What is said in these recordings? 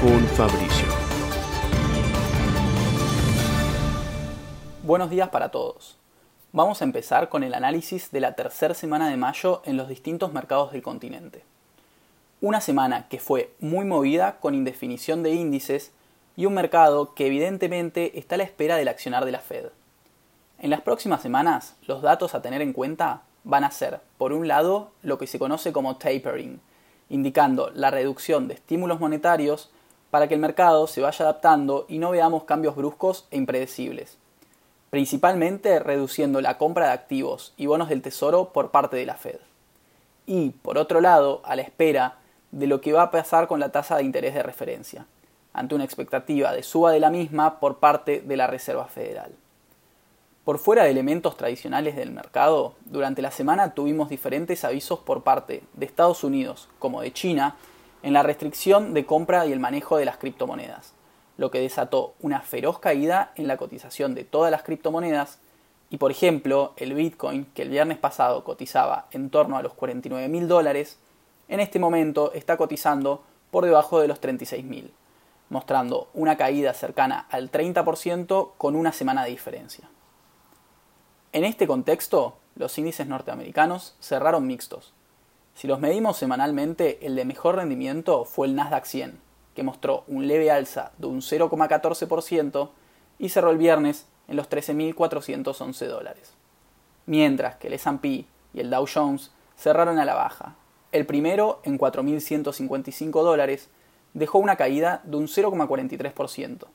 con Fabricio. Buenos días para todos. Vamos a empezar con el análisis de la tercera semana de mayo en los distintos mercados del continente. Una semana que fue muy movida con indefinición de índices y un mercado que evidentemente está a la espera del accionar de la Fed. En las próximas semanas, los datos a tener en cuenta van a ser, por un lado, lo que se conoce como tapering, indicando la reducción de estímulos monetarios para que el mercado se vaya adaptando y no veamos cambios bruscos e impredecibles, principalmente reduciendo la compra de activos y bonos del tesoro por parte de la Fed. Y, por otro lado, a la espera de lo que va a pasar con la tasa de interés de referencia, ante una expectativa de suba de la misma por parte de la Reserva Federal. Por fuera de elementos tradicionales del mercado, durante la semana tuvimos diferentes avisos por parte de Estados Unidos como de China en la restricción de compra y el manejo de las criptomonedas, lo que desató una feroz caída en la cotización de todas las criptomonedas y por ejemplo el Bitcoin que el viernes pasado cotizaba en torno a los 49 mil dólares, en este momento está cotizando por debajo de los 36 mil, mostrando una caída cercana al 30% con una semana de diferencia. En este contexto, los índices norteamericanos cerraron mixtos. Si los medimos semanalmente, el de mejor rendimiento fue el Nasdaq 100, que mostró un leve alza de un 0,14% y cerró el viernes en los 13.411 dólares. Mientras que el S&P y el Dow Jones cerraron a la baja. El primero, en 4.155 dólares, dejó una caída de un 0,43%,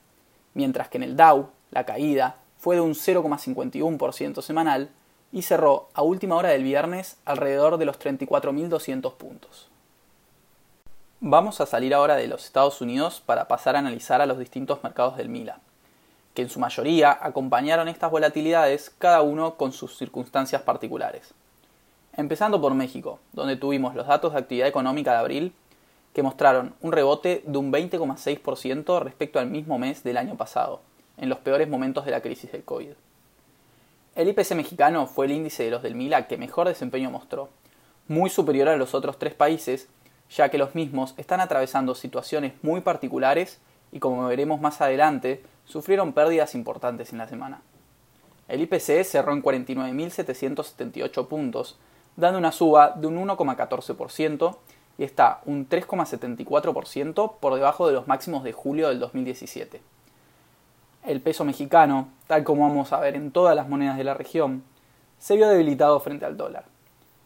mientras que en el Dow la caída fue de un 0,51% semanal y cerró a última hora del viernes alrededor de los 34.200 puntos. Vamos a salir ahora de los Estados Unidos para pasar a analizar a los distintos mercados del MILA, que en su mayoría acompañaron estas volatilidades cada uno con sus circunstancias particulares. Empezando por México, donde tuvimos los datos de actividad económica de abril que mostraron un rebote de un 20,6% respecto al mismo mes del año pasado, en los peores momentos de la crisis del COVID. El IPC mexicano fue el índice de los del MILA que mejor desempeño mostró, muy superior a los otros tres países, ya que los mismos están atravesando situaciones muy particulares y como veremos más adelante, sufrieron pérdidas importantes en la semana. El IPC cerró en 49.778 puntos, dando una suba de un 1,14% y está un 3,74% por debajo de los máximos de julio del 2017 el peso mexicano, tal como vamos a ver en todas las monedas de la región, se vio debilitado frente al dólar.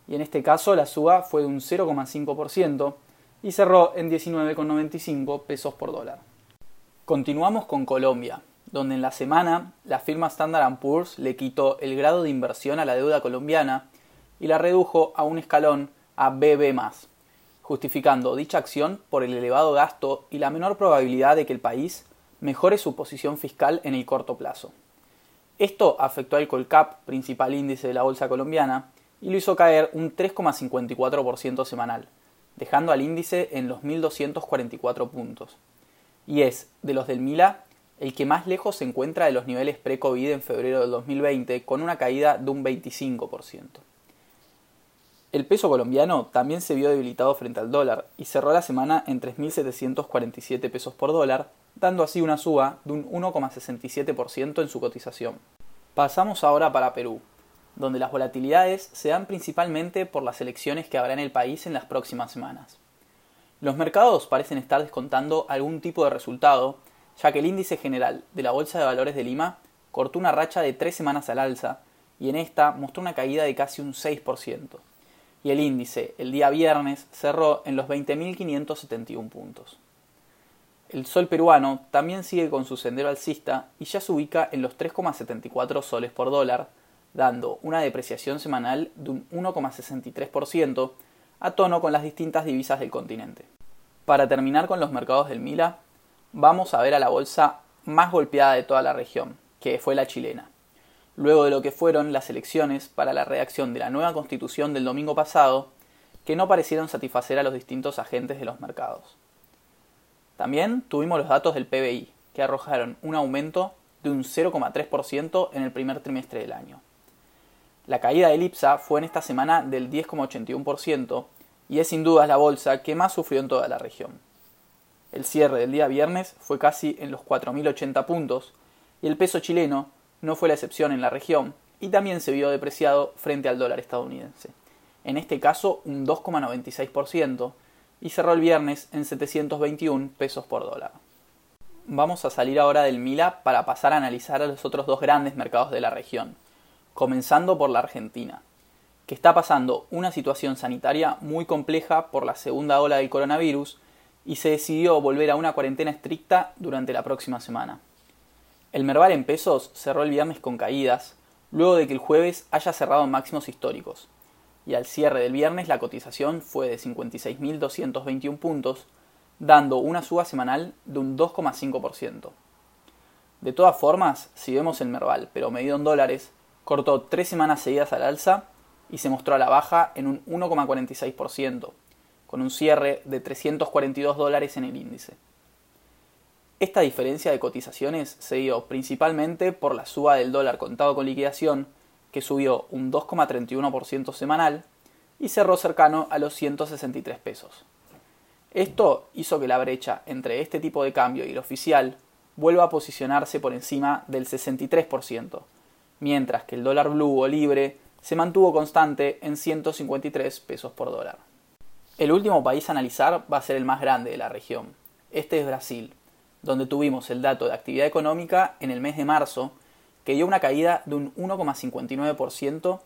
Y en este caso la suba fue de un 0,5% y cerró en 19,95 pesos por dólar. Continuamos con Colombia, donde en la semana la firma Standard Poor's le quitó el grado de inversión a la deuda colombiana y la redujo a un escalón a BB+, justificando dicha acción por el elevado gasto y la menor probabilidad de que el país mejore su posición fiscal en el corto plazo. Esto afectó al Colcap, principal índice de la bolsa colombiana, y lo hizo caer un 3,54% semanal, dejando al índice en los 1.244 puntos. Y es, de los del Mila, el que más lejos se encuentra de los niveles pre-COVID en febrero del 2020, con una caída de un 25%. El peso colombiano también se vio debilitado frente al dólar y cerró la semana en 3.747 pesos por dólar, dando así una suba de un 1,67% en su cotización. Pasamos ahora para Perú, donde las volatilidades se dan principalmente por las elecciones que habrá en el país en las próximas semanas. Los mercados parecen estar descontando algún tipo de resultado, ya que el índice general de la Bolsa de Valores de Lima cortó una racha de tres semanas al alza y en esta mostró una caída de casi un 6%, y el índice el día viernes cerró en los 20.571 puntos. El sol peruano también sigue con su sendero alcista y ya se ubica en los 3,74 soles por dólar, dando una depreciación semanal de un 1,63% a tono con las distintas divisas del continente. Para terminar con los mercados del Mila, vamos a ver a la bolsa más golpeada de toda la región, que fue la chilena, luego de lo que fueron las elecciones para la redacción de la nueva constitución del domingo pasado, que no parecieron satisfacer a los distintos agentes de los mercados. También tuvimos los datos del PBI, que arrojaron un aumento de un 0,3% en el primer trimestre del año. La caída del IPSA fue en esta semana del 10,81% y es sin duda la bolsa que más sufrió en toda la región. El cierre del día viernes fue casi en los 4.080 puntos y el peso chileno no fue la excepción en la región y también se vio depreciado frente al dólar estadounidense, en este caso un 2,96% y cerró el viernes en 721 pesos por dólar. Vamos a salir ahora del Mila para pasar a analizar a los otros dos grandes mercados de la región, comenzando por la Argentina, que está pasando una situación sanitaria muy compleja por la segunda ola del coronavirus y se decidió volver a una cuarentena estricta durante la próxima semana. El Merval en pesos cerró el viernes con caídas, luego de que el jueves haya cerrado máximos históricos, y al cierre del viernes la cotización fue de 56.221 puntos, dando una suba semanal de un 2,5%. De todas formas, si vemos el Merval, pero medido en dólares, cortó tres semanas seguidas al alza y se mostró a la baja en un 1,46%, con un cierre de 342 dólares en el índice. Esta diferencia de cotizaciones se dio principalmente por la suba del dólar contado con liquidación, que subió un 2,31% semanal y cerró cercano a los 163 pesos. Esto hizo que la brecha entre este tipo de cambio y el oficial vuelva a posicionarse por encima del 63%, mientras que el dólar blue o libre se mantuvo constante en 153 pesos por dólar. El último país a analizar va a ser el más grande de la región. Este es Brasil, donde tuvimos el dato de actividad económica en el mes de marzo, que dio una caída de un 1,59%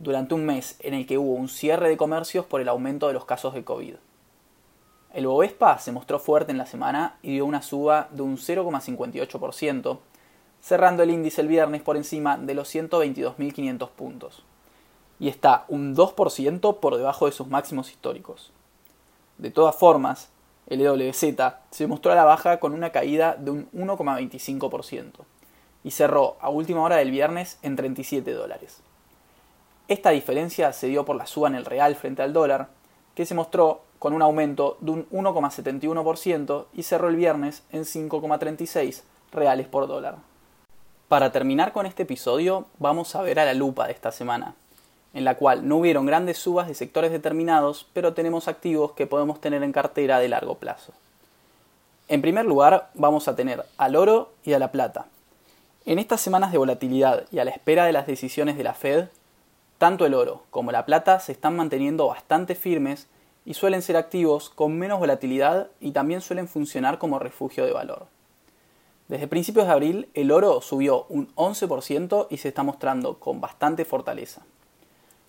durante un mes en el que hubo un cierre de comercios por el aumento de los casos de COVID. El Bovespa se mostró fuerte en la semana y dio una suba de un 0,58%, cerrando el índice el viernes por encima de los 122.500 puntos y está un 2% por debajo de sus máximos históricos. De todas formas, el EWZ se mostró a la baja con una caída de un 1,25% y cerró a última hora del viernes en 37 dólares. Esta diferencia se dio por la suba en el real frente al dólar, que se mostró con un aumento de un 1,71% y cerró el viernes en 5,36 reales por dólar. Para terminar con este episodio, vamos a ver a la lupa de esta semana, en la cual no hubieron grandes subas de sectores determinados, pero tenemos activos que podemos tener en cartera de largo plazo. En primer lugar, vamos a tener al oro y a la plata. En estas semanas de volatilidad y a la espera de las decisiones de la Fed, tanto el oro como la plata se están manteniendo bastante firmes y suelen ser activos con menos volatilidad y también suelen funcionar como refugio de valor. Desde principios de abril el oro subió un 11% y se está mostrando con bastante fortaleza.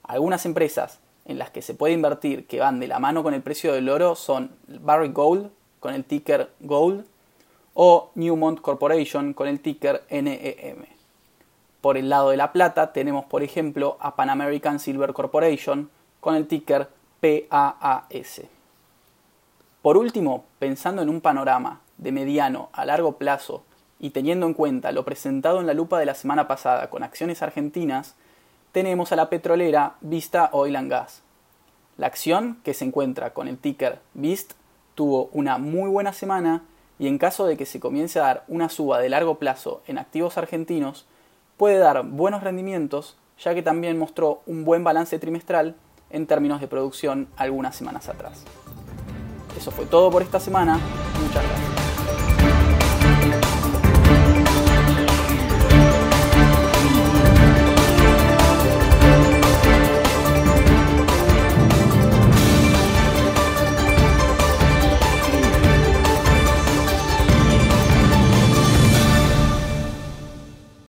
Algunas empresas en las que se puede invertir que van de la mano con el precio del oro son Barrick Gold con el ticker Gold o Newmont Corporation con el ticker NEM. Por el lado de la plata tenemos por ejemplo a Pan American Silver Corporation con el ticker PAAS. Por último, pensando en un panorama de mediano a largo plazo y teniendo en cuenta lo presentado en la lupa de la semana pasada con acciones argentinas, tenemos a la petrolera Vista Oil and Gas. La acción, que se encuentra con el ticker VIST, tuvo una muy buena semana y en caso de que se comience a dar una suba de largo plazo en activos argentinos, puede dar buenos rendimientos, ya que también mostró un buen balance trimestral en términos de producción algunas semanas atrás. Eso fue todo por esta semana. Muchas gracias.